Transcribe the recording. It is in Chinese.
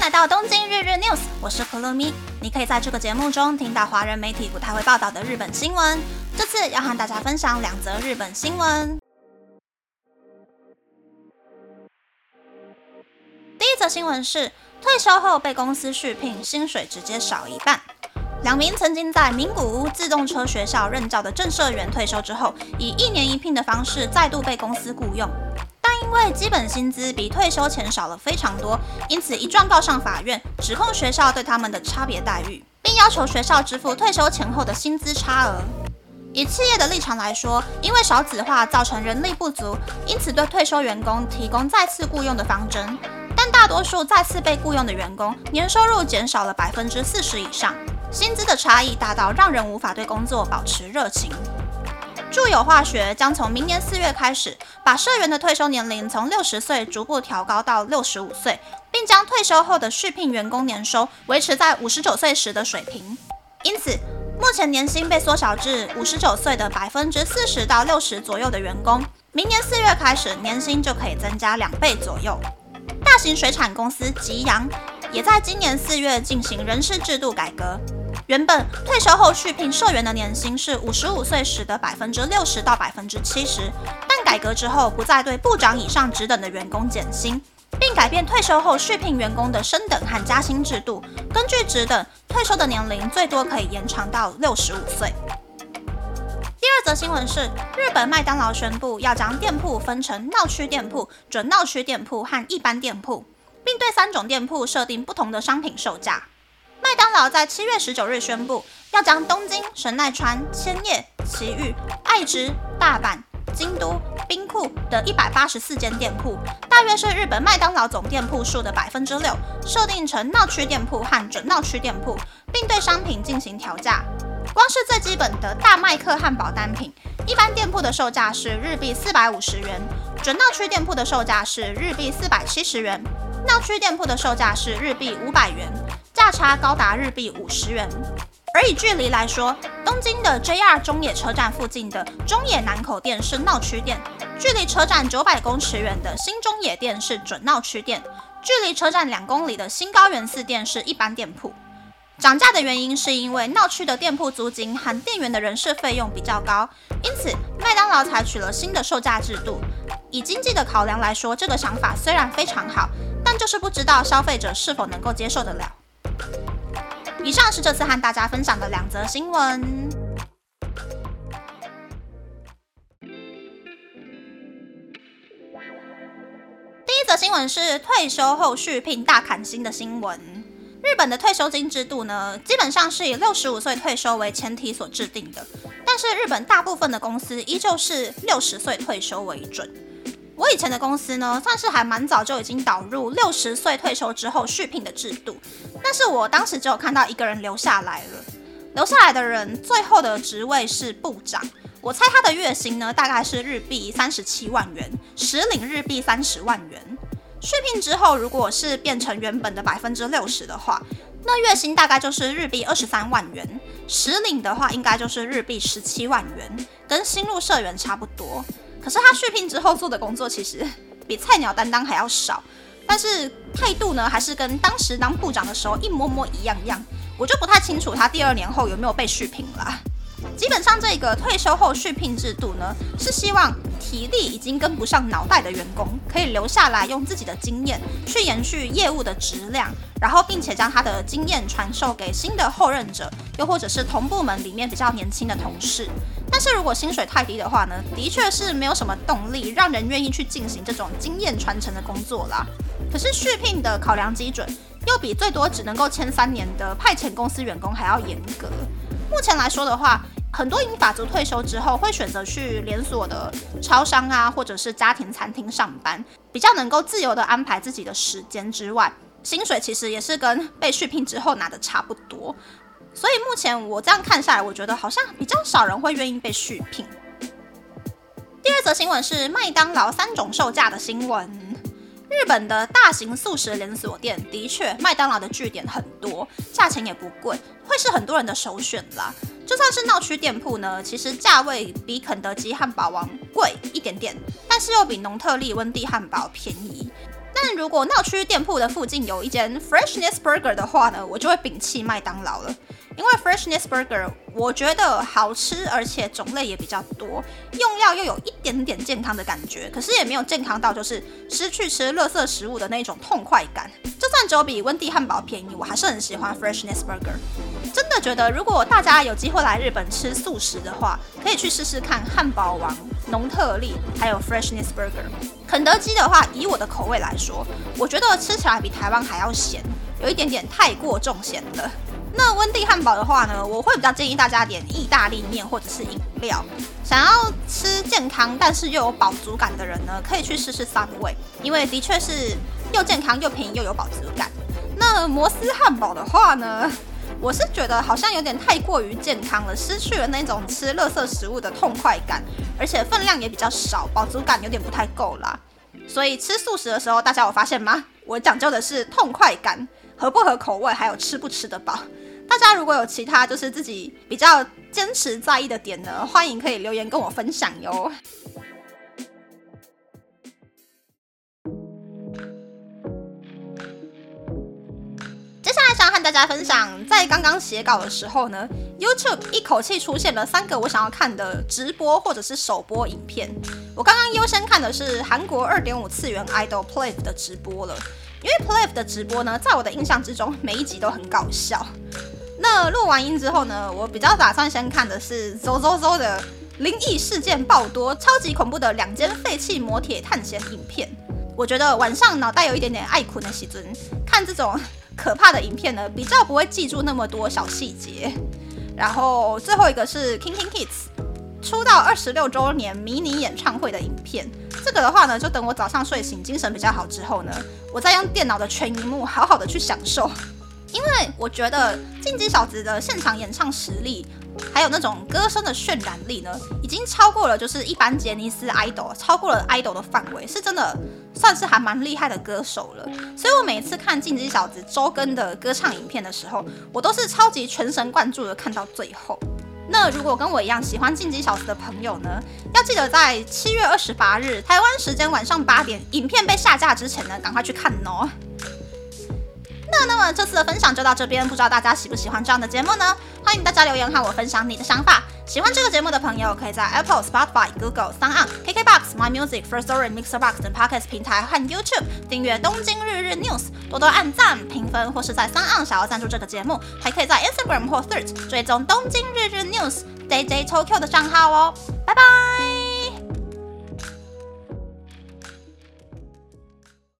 来到东京日日 news，我是可乐咪。你可以在这个节目中听到华人媒体不太会报道的日本新闻。这次要和大家分享两则日本新闻。第一则新闻是，退休后被公司续聘，薪水直接少一半。两名曾经在名古屋自动车学校任教的正社员退休之后，以一年一聘的方式再度被公司雇佣。因为基本薪资比退休前少了非常多，因此一状告上法院，指控学校对他们的差别待遇，并要求学校支付退休前后的薪资差额。以企业的立场来说，因为少子化造成人力不足，因此对退休员工提供再次雇佣的方针。但大多数再次被雇佣的员工年收入减少了百分之四十以上，薪资的差异大到让人无法对工作保持热情。住友化学将从明年四月开始，把社员的退休年龄从六十岁逐步调高到六十五岁，并将退休后的续聘员工年收维持在五十九岁时的水平。因此，目前年薪被缩小至五十九岁的百分之四十到六十左右的员工，明年四月开始年薪就可以增加两倍左右。大型水产公司吉阳也在今年四月进行人事制度改革。原本退休后续聘社员的年薪是五十五岁时的百分之六十到百分之七十，但改革之后不再对部长以上职等的员工减薪，并改变退休后续聘员工的升等和加薪制度，根据职等退休的年龄最多可以延长到六十五岁。第二则新闻是，日本麦当劳宣布要将店铺分成闹区店铺、准闹区店铺和一般店铺，并对三种店铺设定不同的商品售价。麦当劳在七月十九日宣布，要将东京、神奈川、千叶、埼玉、爱知、大阪、京都、兵库的一百八十四间店铺，大约是日本麦当劳总店铺数的百分之六，设定成闹区店铺和准闹区店铺，并对商品进行调价。光是最基本的大麦克汉堡单品，一般店铺的售价是日币四百五十元，准闹区店铺的售价是日币四百七十元，闹区店铺的售价是日币五百元。差高达日币五十元，而以距离来说，东京的 JR 中野车站附近的中野南口店是闹区店，距离车站九百公尺远的新中野店是准闹区店，距离车站两公里的新高原寺店是一般店铺。涨价的原因是因为闹区的店铺租金含店员的人事费用比较高，因此麦当劳采取了新的售价制度。以经济的考量来说，这个想法虽然非常好，但就是不知道消费者是否能够接受得了。以上是这次和大家分享的两则新闻。第一则新闻是退休后续聘大砍薪的新闻。日本的退休金制度呢，基本上是以六十五岁退休为前提所制定的，但是日本大部分的公司依旧是六十岁退休为准。我以前的公司呢，算是还蛮早就已经导入六十岁退休之后续聘的制度，但是我当时只有看到一个人留下来了。留下来的人最后的职位是部长，我猜他的月薪呢大概是日币三十七万元，实领日币三十万元。续聘之后，如果是变成原本的百分之六十的话，那月薪大概就是日币二十三万元，实领的话应该就是日币十七万元，跟新入社员差不多。可是他续聘之后做的工作其实比菜鸟担当还要少，但是态度呢还是跟当时当部长的时候一模模一样样。我就不太清楚他第二年后有没有被续聘了。基本上这个退休后续聘制度呢，是希望体力已经跟不上脑袋的员工可以留下来，用自己的经验去延续业务的质量，然后并且将他的经验传授给新的后任者，又或者是同部门里面比较年轻的同事。但是如果薪水太低的话呢，的确是没有什么动力让人愿意去进行这种经验传承的工作啦。可是续聘的考量基准又比最多只能够签三年的派遣公司员工还要严格。目前来说的话，很多英法族退休之后会选择去连锁的超商啊，或者是家庭餐厅上班，比较能够自由的安排自己的时间之外，薪水其实也是跟被续聘之后拿的差不多。所以目前我这样看下来，我觉得好像比较少人会愿意被续聘。第二则新闻是麦当劳三种售价的新闻。日本的大型素食连锁店的确，麦当劳的据点很多，价钱也不贵，会是很多人的首选啦。就算是闹区店铺呢，其实价位比肯德基汉堡王贵一点点，但是又比农特利温蒂汉堡便宜。但如果闹区店铺的附近有一间 Freshness Burger 的话呢，我就会摒弃麦当劳了，因为 Freshness Burger 我觉得好吃，而且种类也比较多，用料又有一点点健康的感觉，可是也没有健康到就是失去吃垃圾食物的那种痛快感。就算只有比温蒂汉堡便宜，我还是很喜欢 Freshness Burger。真的觉得，如果大家有机会来日本吃素食的话，可以去试试看汉堡王、农特利还有 Freshness Burger。肯德基的话，以我的口味来说，我觉得吃起来比台湾还要咸，有一点点太过重咸了。那温蒂汉堡的话呢，我会比较建议大家点意大利面或者是饮料。想要吃健康但是又有饱足感的人呢，可以去试试三味，因为的确是又健康又便宜又有饱足感。那摩斯汉堡的话呢？我是觉得好像有点太过于健康了，失去了那种吃垃圾食物的痛快感，而且分量也比较少，饱足感有点不太够啦。所以吃素食的时候，大家有发现吗？我讲究的是痛快感，合不合口味，还有吃不吃得饱。大家如果有其他就是自己比较坚持在意的点呢，欢迎可以留言跟我分享哟。和大家分享，在刚刚写稿的时候呢，YouTube 一口气出现了三个我想要看的直播或者是首播影片。我刚刚优先看的是韩国二点五次元 idol Play 的直播了，因为 Play 的直播呢，在我的印象之中，每一集都很搞笑。那录完音之后呢，我比较打算先看的是 ZOZO 的灵异事件爆多、超级恐怖的两间废弃摩铁探险影片。我觉得晚上脑袋有一点点爱困的时尊，看这种。可怕的影片呢，比较不会记住那么多小细节。然后最后一个是 King King Kids 出道二十六周年迷你演唱会的影片。这个的话呢，就等我早上睡醒，精神比较好之后呢，我再用电脑的全荧幕好好的去享受。因为我觉得进击小子的现场演唱实力。还有那种歌声的渲染力呢，已经超过了就是一般杰尼斯 idol，超过了 idol 的范围，是真的算是还蛮厉害的歌手了。所以我每次看进击小子周更的歌唱影片的时候，我都是超级全神贯注的看到最后。那如果跟我一样喜欢进击小子的朋友呢，要记得在七月二十八日台湾时间晚上八点，影片被下架之前呢，赶快去看哦。那那么这次的分享就到这边，不知道大家喜不喜欢这样的节目呢？欢迎大家留言和我分享你的想法。喜欢这个节目的朋友，可以在 Apple、Spotify、Google、s o u n KKBox、My Music、First Story、Mixer Box 等 Podcast 平台和 YouTube 订阅《东京日日 News》，多多按赞、评分，或是在 s o u n 想要赞助这个节目，还可以在 Instagram 或 Third 追踪《东京日日 News》DJ Tokyo 的账号哦。拜拜。